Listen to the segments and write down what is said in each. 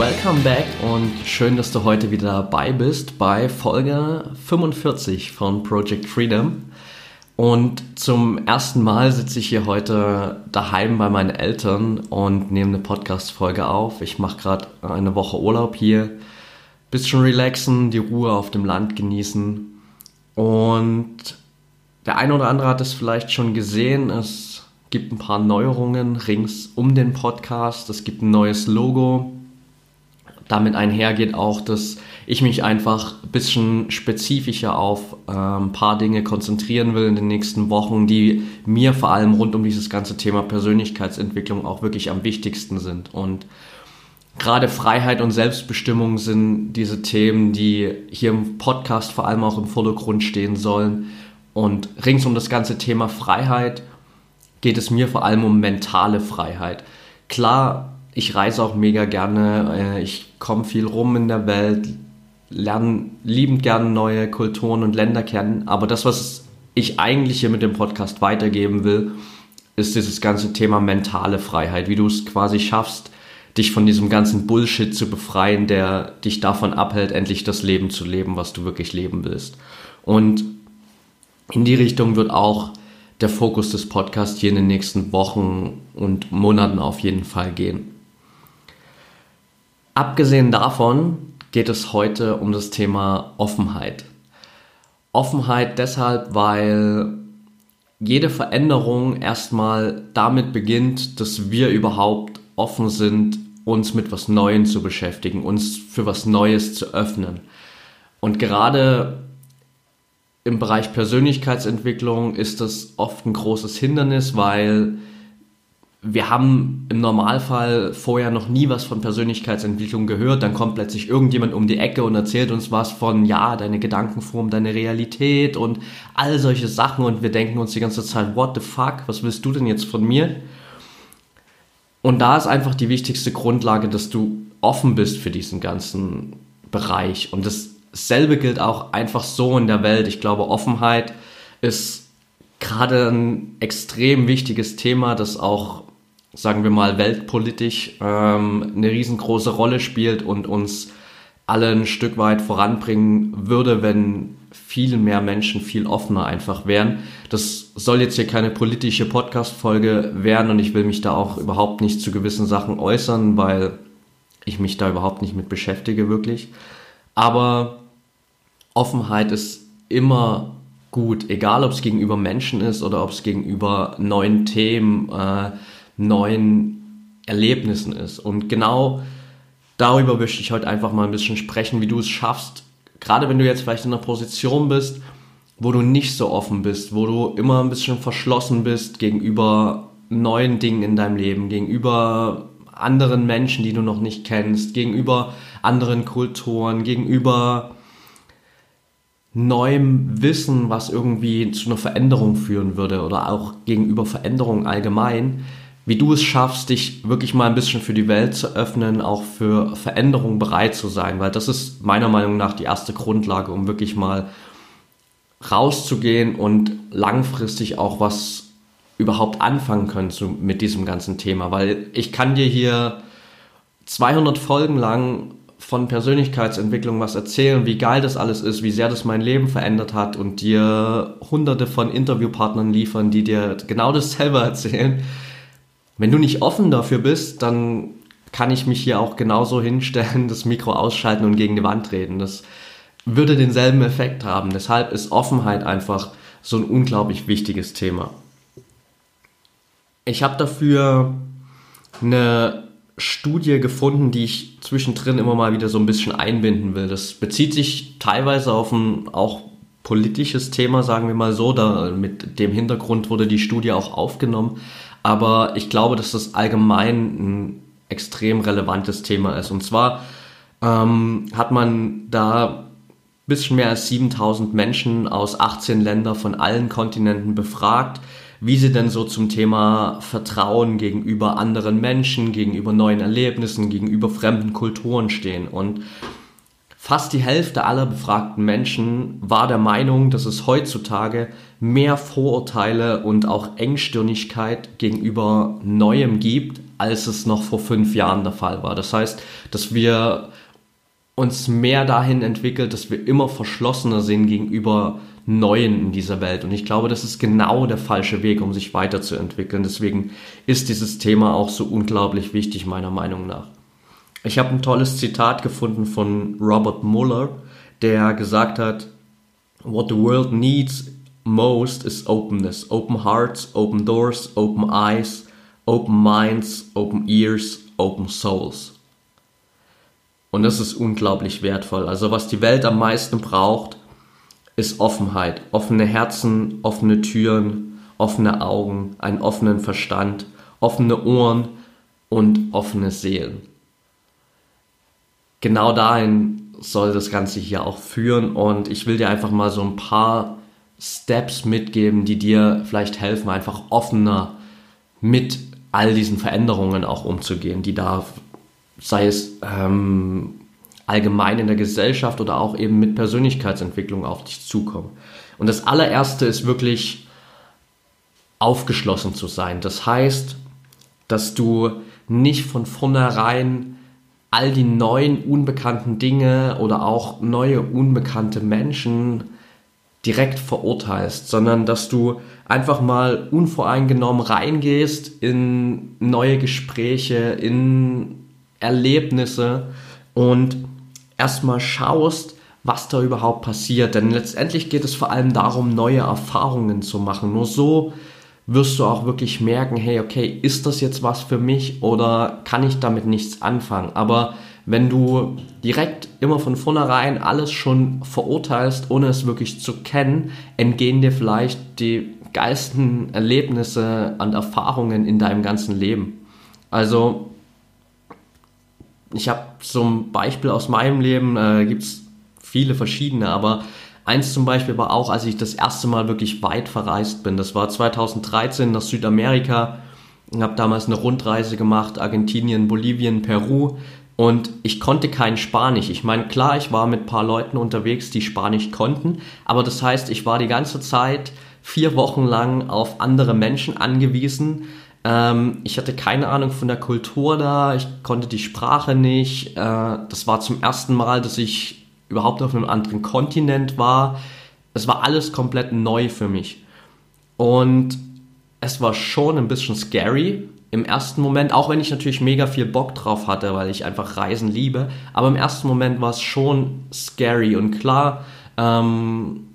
Welcome back und schön, dass du heute wieder dabei bist bei Folge 45 von Project Freedom. Und zum ersten Mal sitze ich hier heute daheim bei meinen Eltern und nehme eine Podcast-Folge auf. Ich mache gerade eine Woche Urlaub hier, bisschen relaxen, die Ruhe auf dem Land genießen. Und der eine oder andere hat es vielleicht schon gesehen, es gibt ein paar Neuerungen rings um den Podcast. Es gibt ein neues Logo damit einhergeht auch, dass ich mich einfach ein bisschen spezifischer auf ein paar Dinge konzentrieren will in den nächsten Wochen, die mir vor allem rund um dieses ganze Thema Persönlichkeitsentwicklung auch wirklich am wichtigsten sind. Und gerade Freiheit und Selbstbestimmung sind diese Themen, die hier im Podcast vor allem auch im Vordergrund stehen sollen. Und rings um das ganze Thema Freiheit geht es mir vor allem um mentale Freiheit. Klar ich reise auch mega gerne, äh, ich komme viel rum in der Welt, lerne liebend gerne neue Kulturen und Länder kennen, aber das, was ich eigentlich hier mit dem Podcast weitergeben will, ist dieses ganze Thema mentale Freiheit, wie du es quasi schaffst, dich von diesem ganzen Bullshit zu befreien, der dich davon abhält, endlich das Leben zu leben, was du wirklich leben willst. Und in die Richtung wird auch der Fokus des Podcasts hier in den nächsten Wochen und Monaten auf jeden Fall gehen. Abgesehen davon geht es heute um das Thema Offenheit. Offenheit deshalb, weil jede Veränderung erstmal damit beginnt, dass wir überhaupt offen sind, uns mit was Neuem zu beschäftigen, uns für was Neues zu öffnen. Und gerade im Bereich Persönlichkeitsentwicklung ist das oft ein großes Hindernis, weil wir haben im Normalfall vorher noch nie was von Persönlichkeitsentwicklung gehört, dann kommt plötzlich irgendjemand um die Ecke und erzählt uns was von, ja, deine Gedankenform, deine Realität und all solche Sachen und wir denken uns die ganze Zeit, what the fuck, was willst du denn jetzt von mir? Und da ist einfach die wichtigste Grundlage, dass du offen bist für diesen ganzen Bereich und dasselbe gilt auch einfach so in der Welt. Ich glaube, Offenheit ist gerade ein extrem wichtiges Thema, das auch sagen wir mal, weltpolitisch ähm, eine riesengroße Rolle spielt und uns alle ein Stück weit voranbringen würde, wenn viel mehr Menschen viel offener einfach wären. Das soll jetzt hier keine politische Podcast-Folge werden und ich will mich da auch überhaupt nicht zu gewissen Sachen äußern, weil ich mich da überhaupt nicht mit beschäftige wirklich. Aber Offenheit ist immer gut, egal ob es gegenüber Menschen ist oder ob es gegenüber neuen Themen, äh, neuen Erlebnissen ist. Und genau darüber möchte ich heute einfach mal ein bisschen sprechen, wie du es schaffst, gerade wenn du jetzt vielleicht in einer Position bist, wo du nicht so offen bist, wo du immer ein bisschen verschlossen bist gegenüber neuen Dingen in deinem Leben, gegenüber anderen Menschen, die du noch nicht kennst, gegenüber anderen Kulturen, gegenüber neuem Wissen, was irgendwie zu einer Veränderung führen würde oder auch gegenüber Veränderung allgemein, wie du es schaffst, dich wirklich mal ein bisschen für die Welt zu öffnen, auch für Veränderungen bereit zu sein, weil das ist meiner Meinung nach die erste Grundlage, um wirklich mal rauszugehen und langfristig auch was überhaupt anfangen können zu, mit diesem ganzen Thema, weil ich kann dir hier 200 Folgen lang von Persönlichkeitsentwicklung was erzählen, wie geil das alles ist, wie sehr das mein Leben verändert hat und dir hunderte von Interviewpartnern liefern, die dir genau dasselbe erzählen. Wenn du nicht offen dafür bist, dann kann ich mich hier auch genauso hinstellen, das Mikro ausschalten und gegen die Wand reden. Das würde denselben Effekt haben. Deshalb ist Offenheit einfach so ein unglaublich wichtiges Thema. Ich habe dafür eine Studie gefunden, die ich zwischendrin immer mal wieder so ein bisschen einbinden will. Das bezieht sich teilweise auf ein auch politisches Thema, sagen wir mal so. Da, mit dem Hintergrund wurde die Studie auch aufgenommen. Aber ich glaube, dass das allgemein ein extrem relevantes Thema ist. Und zwar ähm, hat man da bisschen mehr als 7000 Menschen aus 18 Ländern von allen Kontinenten befragt, wie sie denn so zum Thema Vertrauen gegenüber anderen Menschen, gegenüber neuen Erlebnissen, gegenüber fremden Kulturen stehen. Und fast die Hälfte aller befragten Menschen war der Meinung, dass es heutzutage mehr Vorurteile und auch Engstirnigkeit gegenüber Neuem gibt, als es noch vor fünf Jahren der Fall war. Das heißt, dass wir uns mehr dahin entwickelt, dass wir immer verschlossener sind gegenüber Neuen in dieser Welt. Und ich glaube, das ist genau der falsche Weg, um sich weiterzuentwickeln. Deswegen ist dieses Thema auch so unglaublich wichtig, meiner Meinung nach. Ich habe ein tolles Zitat gefunden von Robert Muller, der gesagt hat, What the world needs most is openness. Open hearts, open doors, open eyes, open minds, open ears, open souls. Und das ist unglaublich wertvoll. Also was die Welt am meisten braucht, ist Offenheit. Offene Herzen, offene Türen, offene Augen, einen offenen Verstand, offene Ohren und offene Seelen. Genau dahin soll das Ganze hier auch führen und ich will dir einfach mal so ein paar Steps mitgeben, die dir vielleicht helfen, einfach offener mit all diesen Veränderungen auch umzugehen, die da sei es ähm, allgemein in der Gesellschaft oder auch eben mit Persönlichkeitsentwicklung auf dich zukommen. Und das allererste ist wirklich aufgeschlossen zu sein. Das heißt, dass du nicht von vornherein all die neuen unbekannten Dinge oder auch neue unbekannte Menschen direkt verurteilst, sondern dass du einfach mal unvoreingenommen reingehst in neue Gespräche, in Erlebnisse und erstmal schaust, was da überhaupt passiert. Denn letztendlich geht es vor allem darum, neue Erfahrungen zu machen. Nur so wirst du auch wirklich merken, hey, okay, ist das jetzt was für mich oder kann ich damit nichts anfangen? Aber wenn du direkt immer von vornherein alles schon verurteilst, ohne es wirklich zu kennen, entgehen dir vielleicht die geilsten Erlebnisse und Erfahrungen in deinem ganzen Leben. Also ich habe zum Beispiel aus meinem Leben, äh, gibt es viele verschiedene, aber eins zum Beispiel war auch, als ich das erste Mal wirklich weit verreist bin. Das war 2013 nach Südamerika. Ich habe damals eine Rundreise gemacht, Argentinien, Bolivien, Peru. Und ich konnte kein Spanisch. Ich meine, klar, ich war mit ein paar Leuten unterwegs, die Spanisch konnten. Aber das heißt, ich war die ganze Zeit vier Wochen lang auf andere Menschen angewiesen ähm, ich hatte keine Ahnung von der Kultur da, ich konnte die Sprache nicht. Äh, das war zum ersten Mal, dass ich überhaupt auf einem anderen Kontinent war. Es war alles komplett neu für mich. Und es war schon ein bisschen scary im ersten Moment, auch wenn ich natürlich mega viel Bock drauf hatte, weil ich einfach Reisen liebe. Aber im ersten Moment war es schon scary und klar, ähm,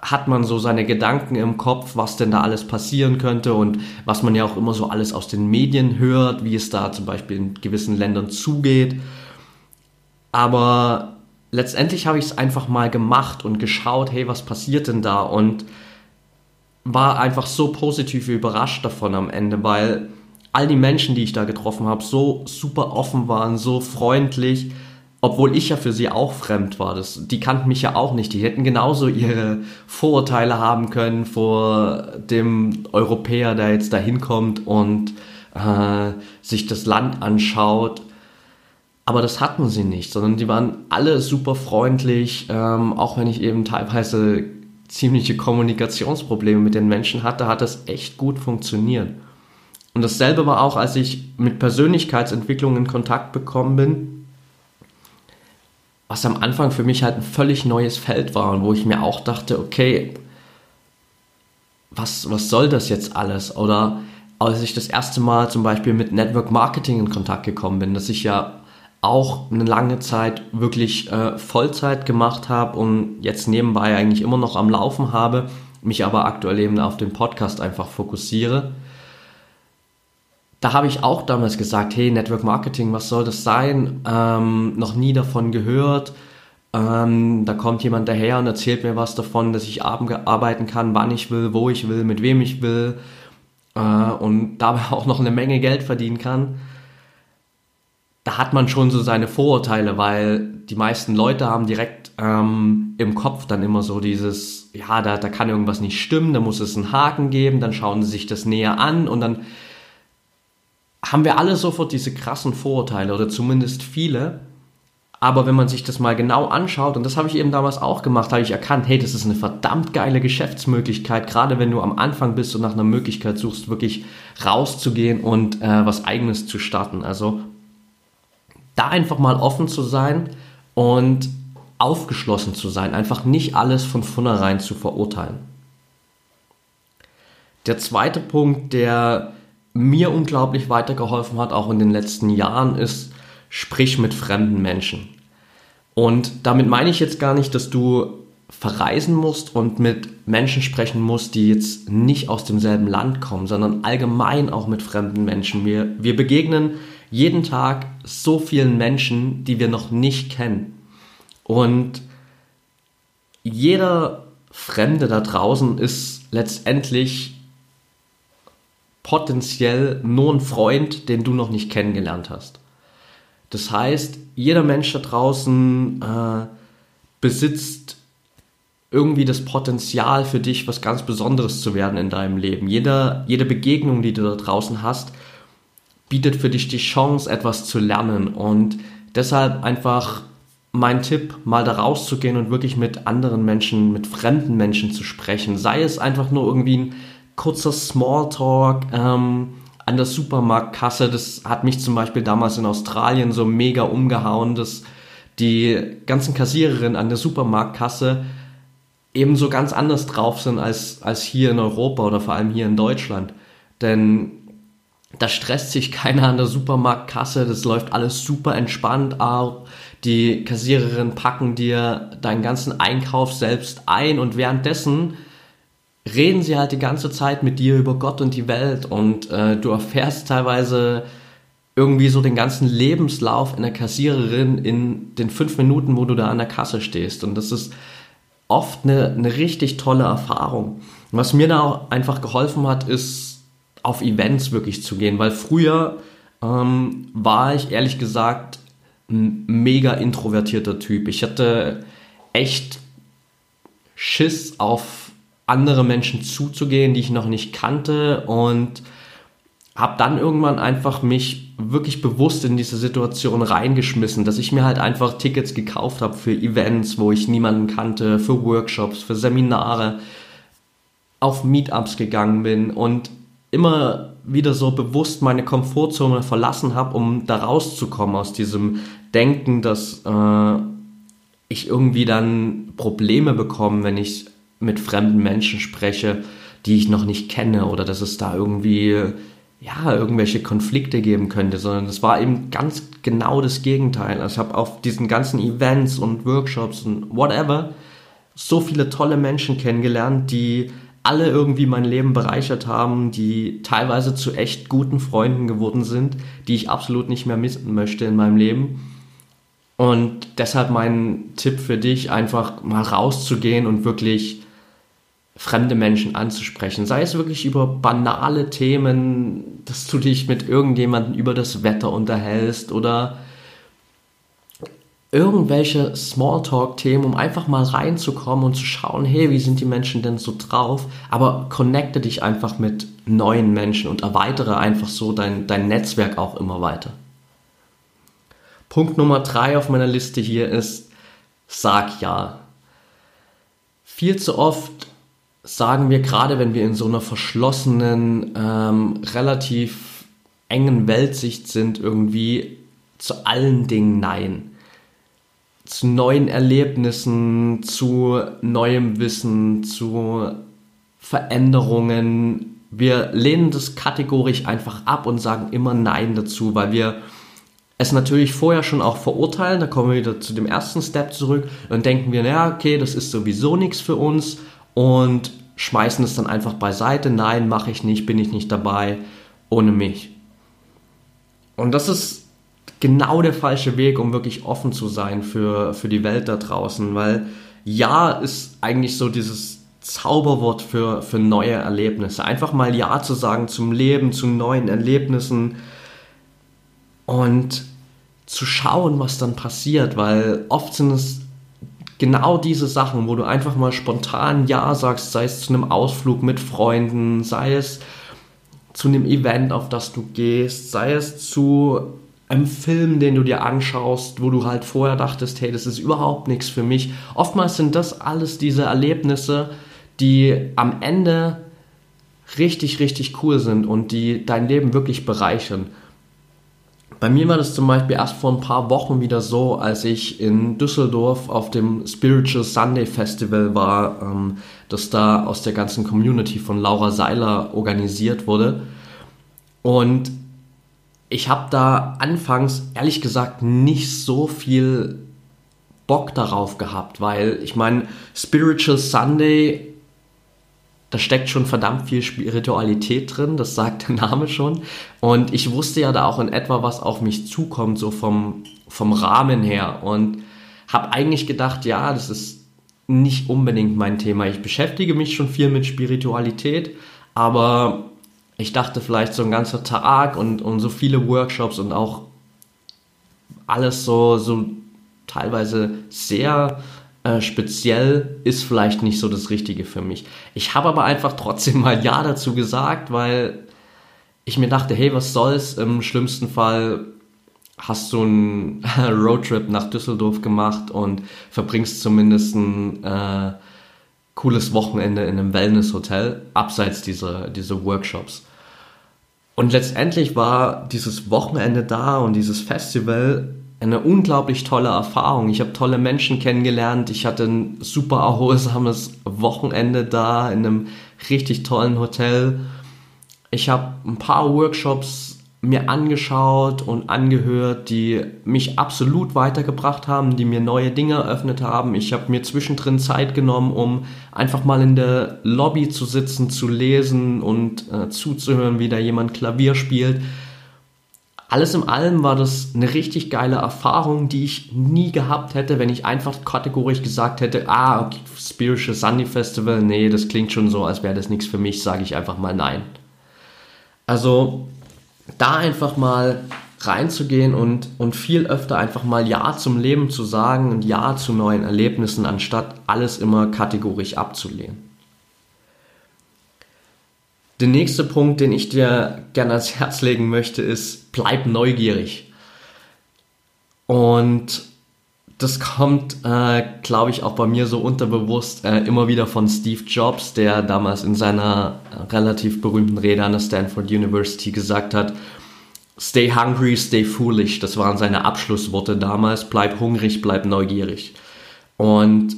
hat man so seine Gedanken im Kopf, was denn da alles passieren könnte und was man ja auch immer so alles aus den Medien hört, wie es da zum Beispiel in gewissen Ländern zugeht. Aber letztendlich habe ich es einfach mal gemacht und geschaut, hey, was passiert denn da? Und war einfach so positiv überrascht davon am Ende, weil all die Menschen, die ich da getroffen habe, so super offen waren, so freundlich obwohl ich ja für sie auch fremd war. Das, die kannten mich ja auch nicht. Die hätten genauso ihre Vorurteile haben können vor dem Europäer, der jetzt da hinkommt und äh, sich das Land anschaut. Aber das hatten sie nicht, sondern die waren alle super freundlich, ähm, auch wenn ich eben teilweise ziemliche Kommunikationsprobleme mit den Menschen hatte, hat das echt gut funktioniert. Und dasselbe war auch, als ich mit Persönlichkeitsentwicklung in Kontakt bekommen bin was am Anfang für mich halt ein völlig neues Feld war und wo ich mir auch dachte, okay, was, was soll das jetzt alles? Oder als ich das erste Mal zum Beispiel mit Network Marketing in Kontakt gekommen bin, dass ich ja auch eine lange Zeit wirklich äh, Vollzeit gemacht habe und jetzt nebenbei eigentlich immer noch am Laufen habe, mich aber aktuell eben auf den Podcast einfach fokussiere da habe ich auch damals gesagt, hey, Network Marketing, was soll das sein? Ähm, noch nie davon gehört. Ähm, da kommt jemand daher und erzählt mir was davon, dass ich arbeiten kann, wann ich will, wo ich will, mit wem ich will äh, und dabei auch noch eine Menge Geld verdienen kann. Da hat man schon so seine Vorurteile, weil die meisten Leute haben direkt ähm, im Kopf dann immer so dieses, ja, da, da kann irgendwas nicht stimmen, da muss es einen Haken geben, dann schauen sie sich das näher an und dann haben wir alle sofort diese krassen Vorurteile oder zumindest viele. Aber wenn man sich das mal genau anschaut, und das habe ich eben damals auch gemacht, habe ich erkannt, hey, das ist eine verdammt geile Geschäftsmöglichkeit, gerade wenn du am Anfang bist und nach einer Möglichkeit suchst, wirklich rauszugehen und äh, was eigenes zu starten. Also da einfach mal offen zu sein und aufgeschlossen zu sein, einfach nicht alles von vornherein zu verurteilen. Der zweite Punkt, der mir unglaublich weitergeholfen hat, auch in den letzten Jahren, ist, sprich mit fremden Menschen. Und damit meine ich jetzt gar nicht, dass du verreisen musst und mit Menschen sprechen musst, die jetzt nicht aus demselben Land kommen, sondern allgemein auch mit fremden Menschen. Wir, wir begegnen jeden Tag so vielen Menschen, die wir noch nicht kennen. Und jeder Fremde da draußen ist letztendlich potenziell nur ein Freund, den du noch nicht kennengelernt hast. Das heißt, jeder Mensch da draußen äh, besitzt irgendwie das Potenzial für dich, was ganz Besonderes zu werden in deinem Leben. Jeder, jede Begegnung, die du da draußen hast, bietet für dich die Chance, etwas zu lernen. Und deshalb einfach mein Tipp, mal da rauszugehen und wirklich mit anderen Menschen, mit fremden Menschen zu sprechen. Sei es einfach nur irgendwie ein kurzer Smalltalk, ähm, an der Supermarktkasse. Das hat mich zum Beispiel damals in Australien so mega umgehauen, dass die ganzen Kassiererinnen an der Supermarktkasse ebenso ganz anders drauf sind als, als hier in Europa oder vor allem hier in Deutschland. Denn da stresst sich keiner an der Supermarktkasse, das läuft alles super entspannt ab. Die Kassiererinnen packen dir deinen ganzen Einkauf selbst ein und währenddessen reden sie halt die ganze Zeit mit dir über Gott und die Welt und äh, du erfährst teilweise irgendwie so den ganzen Lebenslauf einer Kassiererin in den fünf Minuten, wo du da an der Kasse stehst. Und das ist oft eine, eine richtig tolle Erfahrung. was mir da auch einfach geholfen hat, ist auf Events wirklich zu gehen, weil früher ähm, war ich ehrlich gesagt ein mega introvertierter Typ. Ich hatte echt Schiss auf andere Menschen zuzugehen, die ich noch nicht kannte und habe dann irgendwann einfach mich wirklich bewusst in diese Situation reingeschmissen, dass ich mir halt einfach Tickets gekauft habe für Events, wo ich niemanden kannte, für Workshops, für Seminare, auf Meetups gegangen bin und immer wieder so bewusst meine Komfortzone verlassen habe, um da rauszukommen aus diesem Denken, dass äh, ich irgendwie dann Probleme bekomme, wenn ich mit fremden Menschen spreche, die ich noch nicht kenne oder dass es da irgendwie ja, irgendwelche Konflikte geben könnte, sondern es war eben ganz genau das Gegenteil. Also ich habe auf diesen ganzen Events und Workshops und whatever so viele tolle Menschen kennengelernt, die alle irgendwie mein Leben bereichert haben, die teilweise zu echt guten Freunden geworden sind, die ich absolut nicht mehr missen möchte in meinem Leben. Und deshalb mein Tipp für dich, einfach mal rauszugehen und wirklich fremde Menschen anzusprechen. Sei es wirklich über banale Themen, dass du dich mit irgendjemandem über das Wetter unterhältst oder irgendwelche Smalltalk-Themen, um einfach mal reinzukommen und zu schauen, hey, wie sind die Menschen denn so drauf? Aber connecte dich einfach mit neuen Menschen und erweitere einfach so dein, dein Netzwerk auch immer weiter. Punkt Nummer drei auf meiner Liste hier ist, sag ja. Viel zu oft sagen wir gerade, wenn wir in so einer verschlossenen, ähm, relativ engen Weltsicht sind, irgendwie zu allen Dingen Nein. Zu neuen Erlebnissen, zu neuem Wissen, zu Veränderungen. Wir lehnen das kategorisch einfach ab und sagen immer Nein dazu, weil wir es natürlich vorher schon auch verurteilen. Da kommen wir wieder zu dem ersten Step zurück und denken wir, naja, okay, das ist sowieso nichts für uns und schmeißen es dann einfach beiseite. Nein, mache ich nicht, bin ich nicht dabei, ohne mich. Und das ist genau der falsche Weg, um wirklich offen zu sein für, für die Welt da draußen, weil Ja ist eigentlich so dieses Zauberwort für, für neue Erlebnisse. Einfach mal Ja zu sagen zum Leben, zu neuen Erlebnissen und zu schauen, was dann passiert, weil oft sind es genau diese Sachen, wo du einfach mal spontan Ja sagst, sei es zu einem Ausflug mit Freunden, sei es zu einem Event, auf das du gehst, sei es zu einem Film, den du dir anschaust, wo du halt vorher dachtest, hey, das ist überhaupt nichts für mich. Oftmals sind das alles diese Erlebnisse, die am Ende richtig, richtig cool sind und die dein Leben wirklich bereichern. Bei mir war das zum Beispiel erst vor ein paar Wochen wieder so, als ich in Düsseldorf auf dem Spiritual Sunday Festival war, ähm, das da aus der ganzen Community von Laura Seiler organisiert wurde. Und ich habe da anfangs ehrlich gesagt nicht so viel Bock darauf gehabt, weil ich meine, Spiritual Sunday da steckt schon verdammt viel Spiritualität drin, das sagt der Name schon. Und ich wusste ja da auch in etwa, was auf mich zukommt, so vom, vom Rahmen her. Und habe eigentlich gedacht, ja, das ist nicht unbedingt mein Thema. Ich beschäftige mich schon viel mit Spiritualität, aber ich dachte vielleicht so ein ganzer Tag und, und so viele Workshops und auch alles so, so teilweise sehr äh, speziell ist vielleicht nicht so das Richtige für mich. Ich habe aber einfach trotzdem mal Ja dazu gesagt, weil ich mir dachte, hey, was soll's? Im schlimmsten Fall hast du einen Roadtrip nach Düsseldorf gemacht und verbringst zumindest ein äh, cooles Wochenende in einem Wellnesshotel, abseits dieser, dieser Workshops. Und letztendlich war dieses Wochenende da und dieses Festival eine unglaublich tolle Erfahrung. Ich habe tolle Menschen kennengelernt. Ich hatte ein super erholsames Wochenende da in einem richtig tollen Hotel. Ich habe ein paar Workshops mir angeschaut und angehört, die mich absolut weitergebracht haben, die mir neue Dinge eröffnet haben. Ich habe mir zwischendrin Zeit genommen, um einfach mal in der Lobby zu sitzen, zu lesen und äh, zuzuhören, wie da jemand Klavier spielt alles in allem war das eine richtig geile Erfahrung, die ich nie gehabt hätte, wenn ich einfach kategorisch gesagt hätte, ah, okay, Spiritual Sunday Festival, nee, das klingt schon so, als wäre das nichts für mich, sage ich einfach mal nein. Also da einfach mal reinzugehen und, und viel öfter einfach mal Ja zum Leben zu sagen und Ja zu neuen Erlebnissen, anstatt alles immer kategorisch abzulehnen. Der nächste Punkt, den ich dir gerne ans Herz legen möchte, ist, bleib neugierig. Und das kommt, äh, glaube ich, auch bei mir so unterbewusst äh, immer wieder von Steve Jobs, der damals in seiner relativ berühmten Rede an der Stanford University gesagt hat, Stay hungry, stay foolish. Das waren seine Abschlussworte damals. Bleib hungrig, bleib neugierig. Und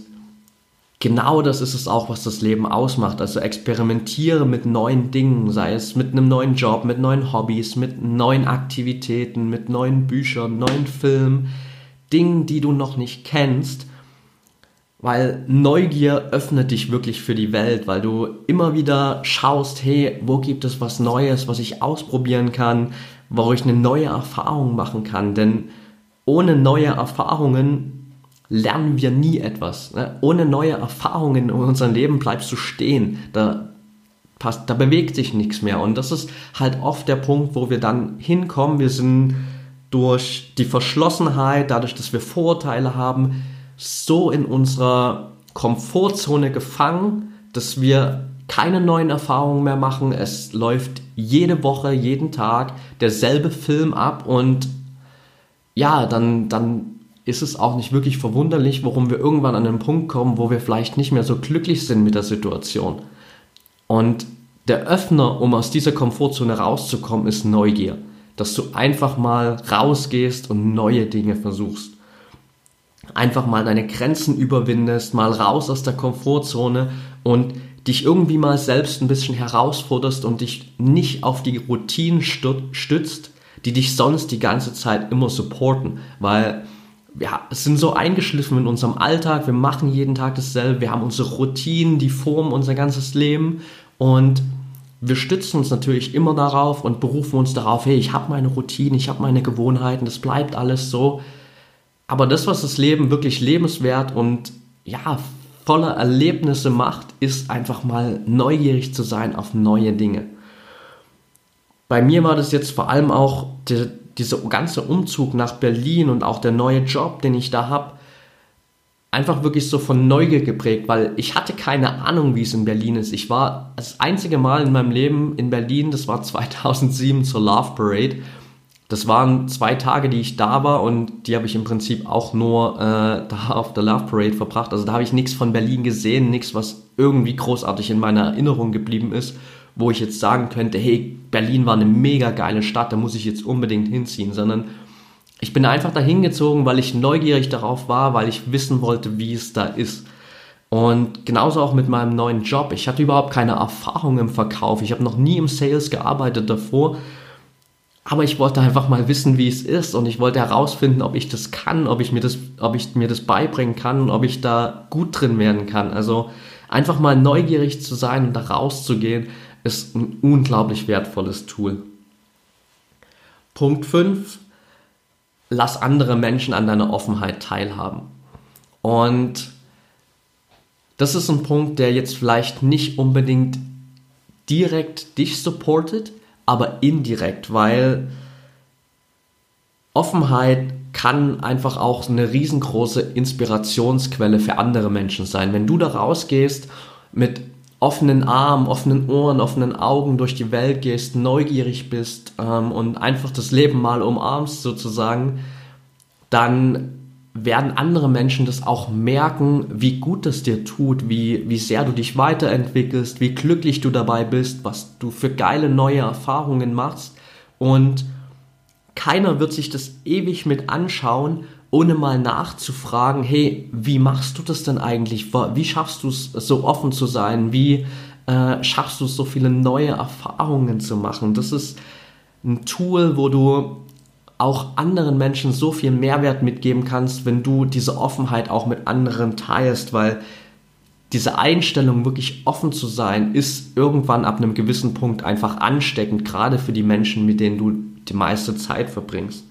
genau das ist es auch, was das Leben ausmacht. Also experimentiere mit neuen Dingen, sei es mit einem neuen Job, mit neuen Hobbys, mit neuen Aktivitäten, mit neuen Büchern, neuen Filmen, Dingen, die du noch nicht kennst. Weil Neugier öffnet dich wirklich für die Welt, weil du immer wieder schaust, hey, wo gibt es was Neues, was ich ausprobieren kann, wo ich eine neue Erfahrung machen kann. Denn ohne neue Erfahrungen lernen wir nie etwas. Ne? Ohne neue Erfahrungen in unserem Leben bleibst du stehen. Da, passt, da bewegt sich nichts mehr. Und das ist halt oft der Punkt, wo wir dann hinkommen. Wir sind durch die Verschlossenheit, dadurch, dass wir Vorurteile haben, so in unserer Komfortzone gefangen, dass wir keine neuen Erfahrungen mehr machen. Es läuft jede Woche, jeden Tag derselbe Film ab und ja, dann, dann ist es auch nicht wirklich verwunderlich, warum wir irgendwann an einen Punkt kommen, wo wir vielleicht nicht mehr so glücklich sind mit der Situation. Und der Öffner, um aus dieser Komfortzone rauszukommen, ist Neugier. Dass du einfach mal rausgehst und neue Dinge versuchst. Einfach mal deine Grenzen überwindest, mal raus aus der Komfortzone und dich irgendwie mal selbst ein bisschen herausforderst und dich nicht auf die Routinen stützt, die dich sonst die ganze Zeit immer supporten. Weil ja, sind so eingeschliffen in unserem Alltag, wir machen jeden Tag dasselbe, wir haben unsere Routinen, die formen unser ganzes Leben und wir stützen uns natürlich immer darauf und berufen uns darauf, hey, ich habe meine Routine, ich habe meine Gewohnheiten, das bleibt alles so. Aber das, was das Leben wirklich lebenswert und ja, voller Erlebnisse macht, ist einfach mal neugierig zu sein auf neue Dinge. Bei mir war das jetzt vor allem auch der, dieser ganze Umzug nach Berlin und auch der neue Job, den ich da habe, einfach wirklich so von Neugier geprägt, weil ich hatte keine Ahnung, wie es in Berlin ist. Ich war das einzige Mal in meinem Leben in Berlin, das war 2007 zur Love Parade. Das waren zwei Tage, die ich da war und die habe ich im Prinzip auch nur äh, da auf der Love Parade verbracht. Also da habe ich nichts von Berlin gesehen, nichts, was irgendwie großartig in meiner Erinnerung geblieben ist, wo ich jetzt sagen könnte, hey, Berlin war eine mega geile Stadt, da muss ich jetzt unbedingt hinziehen, sondern ich bin einfach dahin gezogen, weil ich neugierig darauf war, weil ich wissen wollte, wie es da ist. Und genauso auch mit meinem neuen Job. Ich hatte überhaupt keine Erfahrung im Verkauf. Ich habe noch nie im Sales gearbeitet davor. Aber ich wollte einfach mal wissen, wie es ist und ich wollte herausfinden, ob ich das kann, ob ich mir das, ob ich mir das beibringen kann und ob ich da gut drin werden kann. Also einfach mal neugierig zu sein und da rauszugehen, ist ein unglaublich wertvolles Tool. Punkt 5 lass andere Menschen an deiner Offenheit teilhaben. Und das ist ein Punkt, der jetzt vielleicht nicht unbedingt direkt dich supportet, aber indirekt, weil Offenheit kann einfach auch eine riesengroße Inspirationsquelle für andere Menschen sein. Wenn du da rausgehst mit offenen Armen, offenen Ohren, offenen Augen durch die Welt gehst, neugierig bist ähm, und einfach das Leben mal umarmst sozusagen, dann werden andere Menschen das auch merken, wie gut es dir tut, wie, wie sehr du dich weiterentwickelst, wie glücklich du dabei bist, was du für geile neue Erfahrungen machst. Und keiner wird sich das ewig mit anschauen ohne mal nachzufragen, hey, wie machst du das denn eigentlich? Wie schaffst du es, so offen zu sein? Wie äh, schaffst du es, so viele neue Erfahrungen zu machen? Das ist ein Tool, wo du auch anderen Menschen so viel Mehrwert mitgeben kannst, wenn du diese Offenheit auch mit anderen teilst, weil diese Einstellung, wirklich offen zu sein, ist irgendwann ab einem gewissen Punkt einfach ansteckend, gerade für die Menschen, mit denen du die meiste Zeit verbringst.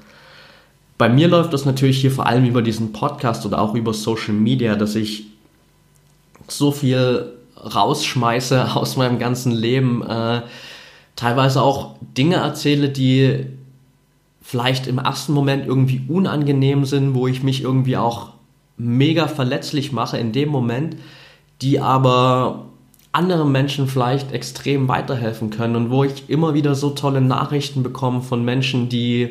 Bei mir läuft das natürlich hier vor allem über diesen Podcast oder auch über Social Media, dass ich so viel rausschmeiße aus meinem ganzen Leben, äh, teilweise auch Dinge erzähle, die vielleicht im ersten Moment irgendwie unangenehm sind, wo ich mich irgendwie auch mega verletzlich mache in dem Moment, die aber anderen Menschen vielleicht extrem weiterhelfen können und wo ich immer wieder so tolle Nachrichten bekomme von Menschen, die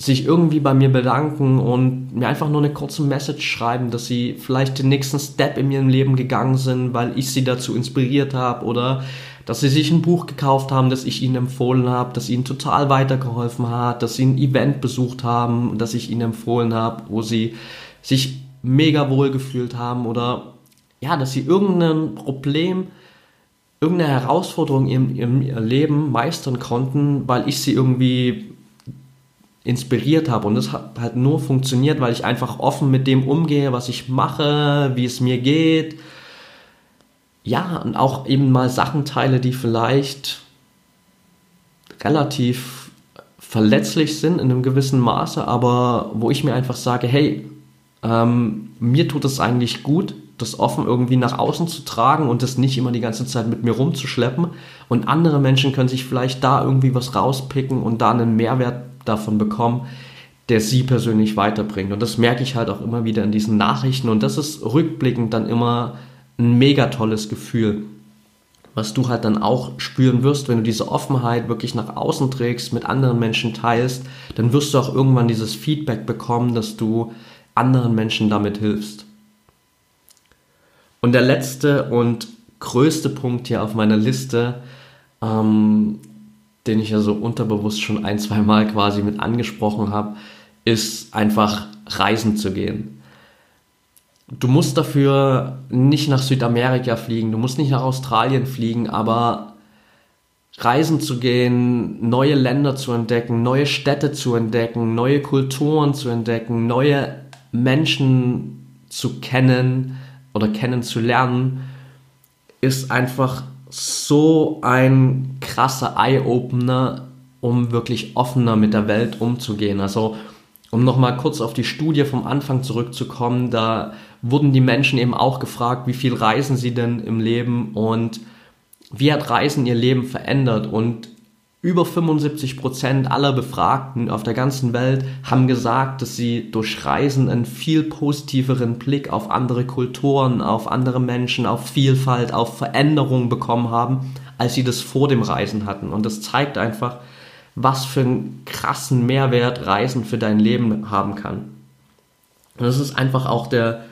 sich irgendwie bei mir bedanken und mir einfach nur eine kurze Message schreiben, dass sie vielleicht den nächsten Step in ihrem Leben gegangen sind, weil ich sie dazu inspiriert habe oder dass sie sich ein Buch gekauft haben, das ich ihnen empfohlen habe, das ihnen total weitergeholfen hat, dass sie ein Event besucht haben, das ich ihnen empfohlen habe, wo sie sich mega wohl gefühlt haben oder ja, dass sie irgendein Problem, irgendeine Herausforderung in ihrem Leben meistern konnten, weil ich sie irgendwie inspiriert habe. Und das hat halt nur funktioniert, weil ich einfach offen mit dem umgehe, was ich mache, wie es mir geht. Ja, und auch eben mal Sachen teile, die vielleicht relativ verletzlich sind in einem gewissen Maße, aber wo ich mir einfach sage, hey, ähm, mir tut es eigentlich gut, das offen irgendwie nach außen zu tragen und das nicht immer die ganze Zeit mit mir rumzuschleppen. Und andere Menschen können sich vielleicht da irgendwie was rauspicken und da einen Mehrwert davon bekommen, der sie persönlich weiterbringt. Und das merke ich halt auch immer wieder in diesen Nachrichten. Und das ist rückblickend dann immer ein mega tolles Gefühl, was du halt dann auch spüren wirst, wenn du diese Offenheit wirklich nach außen trägst, mit anderen Menschen teilst, dann wirst du auch irgendwann dieses Feedback bekommen, dass du anderen Menschen damit hilfst. Und der letzte und größte Punkt hier auf meiner Liste ähm, den ich ja so unterbewusst schon ein, zwei Mal quasi mit angesprochen habe, ist einfach reisen zu gehen. Du musst dafür nicht nach Südamerika fliegen, du musst nicht nach Australien fliegen, aber reisen zu gehen, neue Länder zu entdecken, neue Städte zu entdecken, neue Kulturen zu entdecken, neue Menschen zu kennen oder kennenzulernen, ist einfach so ein krasser Eye-Opener, um wirklich offener mit der Welt umzugehen. Also, um nochmal kurz auf die Studie vom Anfang zurückzukommen, da wurden die Menschen eben auch gefragt, wie viel reisen sie denn im Leben und wie hat Reisen ihr Leben verändert? Und über 75 Prozent aller Befragten auf der ganzen Welt haben gesagt, dass sie durch Reisen einen viel positiveren Blick auf andere Kulturen, auf andere Menschen, auf Vielfalt, auf Veränderung bekommen haben, als sie das vor dem Reisen hatten. Und das zeigt einfach, was für einen krassen Mehrwert Reisen für dein Leben haben kann. Und das ist einfach auch der,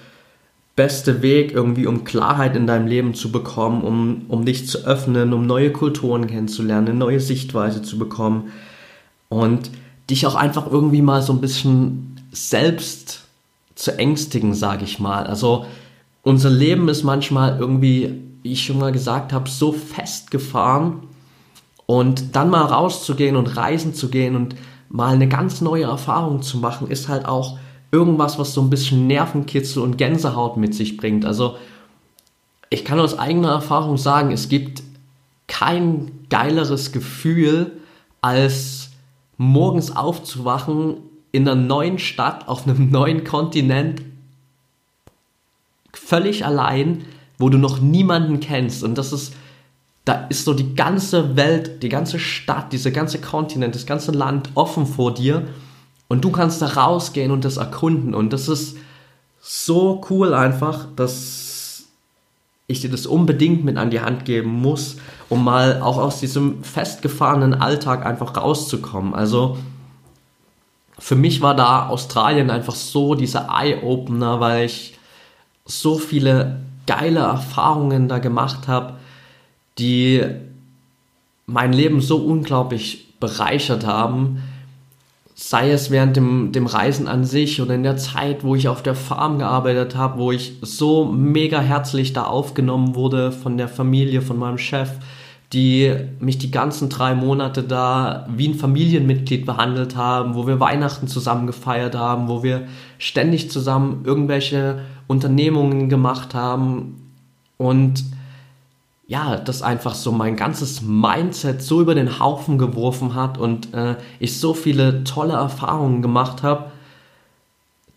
beste Weg irgendwie, um Klarheit in deinem Leben zu bekommen, um, um dich zu öffnen, um neue Kulturen kennenzulernen, eine neue Sichtweise zu bekommen und dich auch einfach irgendwie mal so ein bisschen selbst zu ängstigen, sage ich mal. Also unser Leben ist manchmal irgendwie, wie ich schon mal gesagt habe, so festgefahren und dann mal rauszugehen und reisen zu gehen und mal eine ganz neue Erfahrung zu machen, ist halt auch irgendwas, was so ein bisschen Nervenkitzel und Gänsehaut mit sich bringt. Also ich kann aus eigener Erfahrung sagen, es gibt kein geileres Gefühl, als morgens aufzuwachen in einer neuen Stadt, auf einem neuen Kontinent, völlig allein, wo du noch niemanden kennst. Und das ist, da ist so die ganze Welt, die ganze Stadt, dieser ganze Kontinent, das ganze Land offen vor dir. Und du kannst da rausgehen und das erkunden. Und das ist so cool einfach, dass ich dir das unbedingt mit an die Hand geben muss, um mal auch aus diesem festgefahrenen Alltag einfach rauszukommen. Also für mich war da Australien einfach so dieser Eye-Opener, weil ich so viele geile Erfahrungen da gemacht habe, die mein Leben so unglaublich bereichert haben sei es während dem, dem Reisen an sich oder in der Zeit, wo ich auf der Farm gearbeitet habe, wo ich so mega herzlich da aufgenommen wurde von der Familie, von meinem Chef, die mich die ganzen drei Monate da wie ein Familienmitglied behandelt haben, wo wir Weihnachten zusammen gefeiert haben, wo wir ständig zusammen irgendwelche Unternehmungen gemacht haben. Und ja, das einfach so mein ganzes Mindset so über den Haufen geworfen hat und äh, ich so viele tolle Erfahrungen gemacht habe,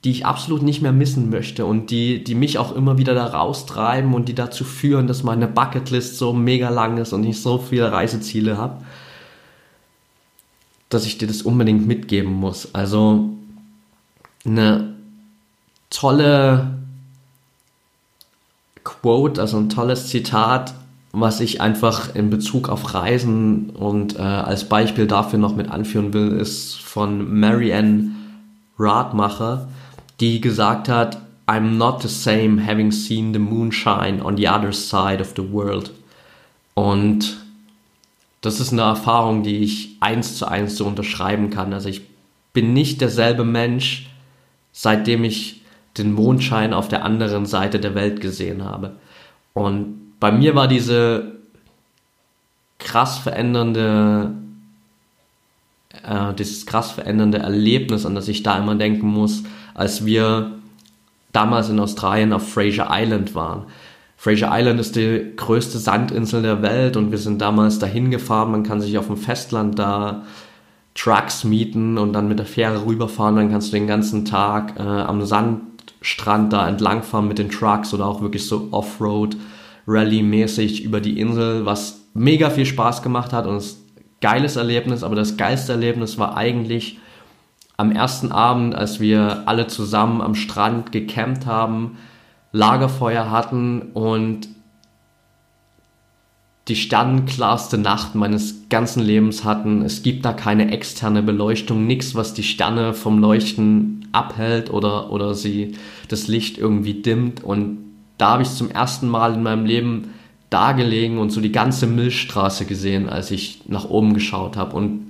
die ich absolut nicht mehr missen möchte und die, die mich auch immer wieder da raustreiben und die dazu führen, dass meine Bucketlist so mega lang ist und ich so viele Reiseziele habe, dass ich dir das unbedingt mitgeben muss. Also eine tolle Quote, also ein tolles Zitat was ich einfach in Bezug auf Reisen und äh, als Beispiel dafür noch mit anführen will, ist von Marianne Radmacher, die gesagt hat, I'm not the same having seen the moonshine on the other side of the world. Und das ist eine Erfahrung, die ich eins zu eins so unterschreiben kann. Also ich bin nicht derselbe Mensch, seitdem ich den Mondschein auf der anderen Seite der Welt gesehen habe. Und bei mir war diese krass verändernde, äh, dieses krass verändernde Erlebnis, an das ich da immer denken muss, als wir damals in Australien auf Fraser Island waren. Fraser Island ist die größte Sandinsel der Welt und wir sind damals dahin gefahren. Man kann sich auf dem Festland da Trucks mieten und dann mit der Fähre rüberfahren. Dann kannst du den ganzen Tag äh, am Sandstrand da entlangfahren mit den Trucks oder auch wirklich so Offroad Rallye-mäßig über die Insel, was mega viel Spaß gemacht hat und es geiles Erlebnis, aber das geilste Erlebnis war eigentlich am ersten Abend, als wir alle zusammen am Strand gecampt haben, Lagerfeuer hatten und die sternenklarste Nacht meines ganzen Lebens hatten. Es gibt da keine externe Beleuchtung, nichts, was die Sterne vom Leuchten abhält oder, oder sie das Licht irgendwie dimmt und da habe ich zum ersten Mal in meinem Leben da gelegen und so die ganze Milchstraße gesehen, als ich nach oben geschaut habe. Und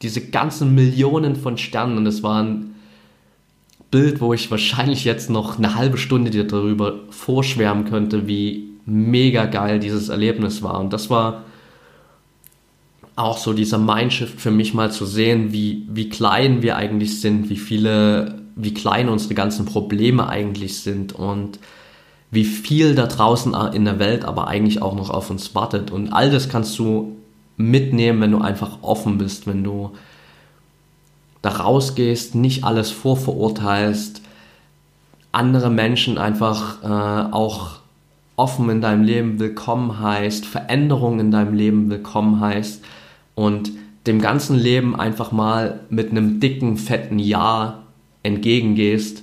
diese ganzen Millionen von Sternen, und es war ein Bild, wo ich wahrscheinlich jetzt noch eine halbe Stunde dir darüber vorschwärmen könnte, wie mega geil dieses Erlebnis war. Und das war auch so dieser Mindshift für mich mal zu sehen, wie, wie klein wir eigentlich sind, wie viele, wie klein unsere ganzen Probleme eigentlich sind und wie viel da draußen in der Welt aber eigentlich auch noch auf uns wartet. Und all das kannst du mitnehmen, wenn du einfach offen bist, wenn du da rausgehst, nicht alles vorverurteilst, andere Menschen einfach äh, auch offen in deinem Leben willkommen heißt, Veränderungen in deinem Leben willkommen heißt und dem ganzen Leben einfach mal mit einem dicken, fetten Ja entgegengehst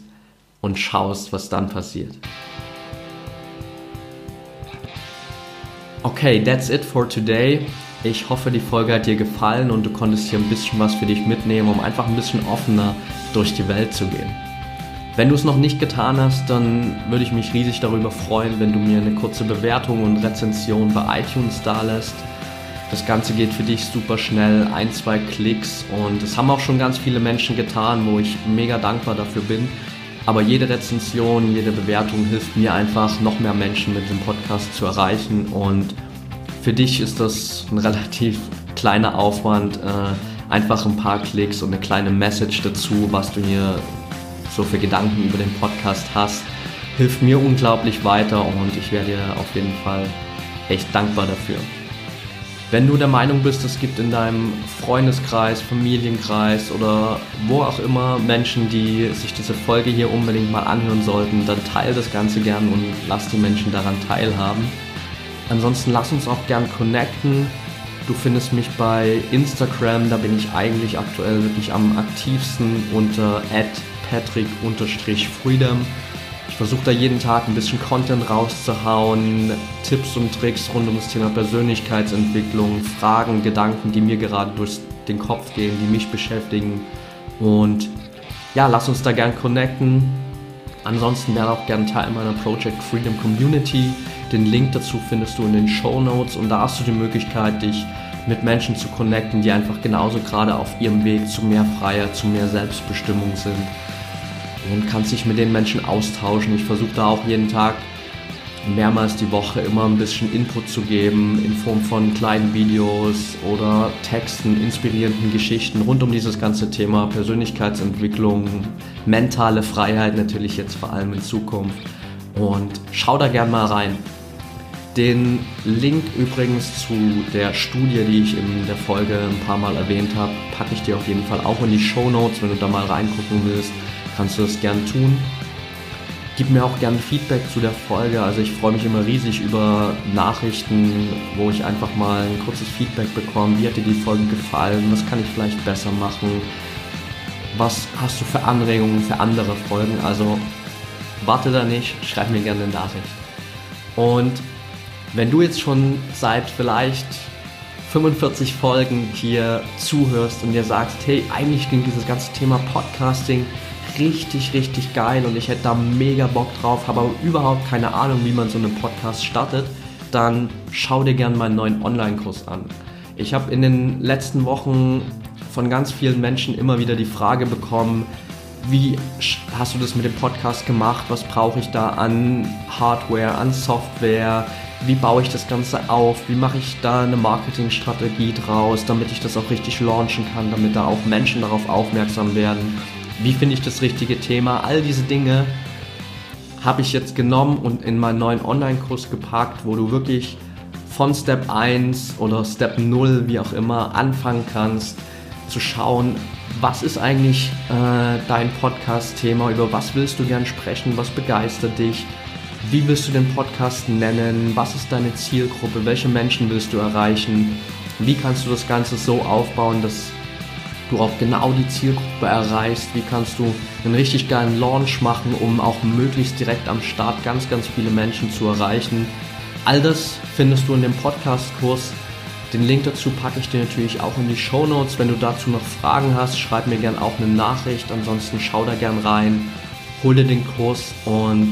und schaust, was dann passiert. Okay, that's it for today. Ich hoffe, die Folge hat dir gefallen und du konntest hier ein bisschen was für dich mitnehmen, um einfach ein bisschen offener durch die Welt zu gehen. Wenn du es noch nicht getan hast, dann würde ich mich riesig darüber freuen, wenn du mir eine kurze Bewertung und Rezension bei iTunes da lässt. Das Ganze geht für dich super schnell, ein, zwei Klicks und es haben auch schon ganz viele Menschen getan, wo ich mega dankbar dafür bin. Aber jede Rezension, jede Bewertung hilft mir einfach, noch mehr Menschen mit dem Podcast zu erreichen und für dich ist das ein relativ kleiner Aufwand, äh, einfach ein paar Klicks und eine kleine Message dazu, was du mir so für Gedanken über den Podcast hast. Hilft mir unglaublich weiter und ich wäre dir auf jeden Fall echt dankbar dafür. Wenn du der Meinung bist, es gibt in deinem Freundeskreis, Familienkreis oder wo auch immer Menschen, die sich diese Folge hier unbedingt mal anhören sollten, dann teile das Ganze gern und lass die Menschen daran teilhaben. Ansonsten lass uns auch gern connecten. Du findest mich bei Instagram, da bin ich eigentlich aktuell wirklich am aktivsten unter patrick-freedom. Ich versuche da jeden Tag ein bisschen Content rauszuhauen, Tipps und Tricks rund um das Thema Persönlichkeitsentwicklung, Fragen, Gedanken, die mir gerade durch den Kopf gehen, die mich beschäftigen. Und ja, lass uns da gern connecten. Ansonsten wäre auch gern Teil meiner Project Freedom Community. Den Link dazu findest du in den Show Notes und da hast du die Möglichkeit, dich mit Menschen zu connecten, die einfach genauso gerade auf ihrem Weg zu mehr Freiheit, zu mehr Selbstbestimmung sind. Und kannst dich mit den Menschen austauschen. Ich versuche da auch jeden Tag mehrmals die Woche immer ein bisschen Input zu geben in Form von kleinen Videos oder Texten, inspirierenden Geschichten rund um dieses ganze Thema Persönlichkeitsentwicklung, mentale Freiheit natürlich jetzt vor allem in Zukunft. Und schau da gern mal rein. Den Link übrigens zu der Studie, die ich in der Folge ein paar Mal erwähnt habe, packe ich dir auf jeden Fall auch in die Show Notes. Wenn du da mal reingucken willst, kannst du das gern tun. Gib mir auch gerne Feedback zu der Folge. Also ich freue mich immer riesig über Nachrichten, wo ich einfach mal ein kurzes Feedback bekomme. Wie hat dir die Folge gefallen? Was kann ich vielleicht besser machen? Was hast du für Anregungen für andere Folgen? Also warte da nicht, schreib mir gerne eine Nachricht. Und wenn du jetzt schon seit vielleicht 45 Folgen hier zuhörst und dir sagst, hey, eigentlich klingt dieses ganze Thema Podcasting richtig, richtig geil und ich hätte da mega Bock drauf, habe aber überhaupt keine Ahnung, wie man so einen Podcast startet, dann schau dir gerne meinen neuen Online-Kurs an. Ich habe in den letzten Wochen von ganz vielen Menschen immer wieder die Frage bekommen, wie hast du das mit dem Podcast gemacht? Was brauche ich da an Hardware, an Software? Wie baue ich das Ganze auf? Wie mache ich da eine Marketingstrategie draus, damit ich das auch richtig launchen kann, damit da auch Menschen darauf aufmerksam werden? Wie finde ich das richtige Thema? All diese Dinge habe ich jetzt genommen und in meinen neuen Online-Kurs gepackt, wo du wirklich von Step 1 oder Step 0, wie auch immer, anfangen kannst zu schauen, was ist eigentlich äh, dein Podcast-Thema, über was willst du gern sprechen, was begeistert dich, wie willst du den Podcast nennen, was ist deine Zielgruppe, welche Menschen willst du erreichen, wie kannst du das Ganze so aufbauen, dass du auch genau die Zielgruppe erreichst, wie kannst du einen richtig geilen Launch machen, um auch möglichst direkt am Start ganz, ganz viele Menschen zu erreichen. All das findest du in dem Podcast-Kurs den Link dazu packe ich dir natürlich auch in die Show Notes. Wenn du dazu noch Fragen hast, schreib mir gerne auch eine Nachricht. Ansonsten schau da gern rein, hol dir den Kurs und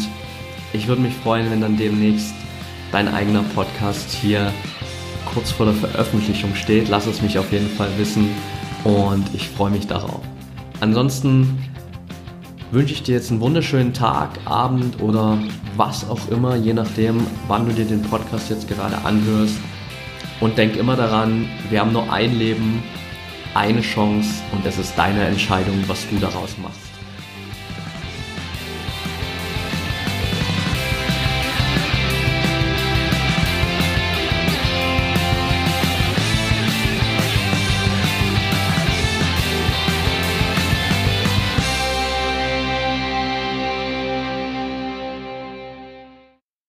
ich würde mich freuen, wenn dann demnächst dein eigener Podcast hier kurz vor der Veröffentlichung steht. Lass es mich auf jeden Fall wissen und ich freue mich darauf. Ansonsten wünsche ich dir jetzt einen wunderschönen Tag, Abend oder was auch immer, je nachdem, wann du dir den Podcast jetzt gerade anhörst. Und denk immer daran, wir haben nur ein Leben, eine Chance und es ist deine Entscheidung, was du daraus machst.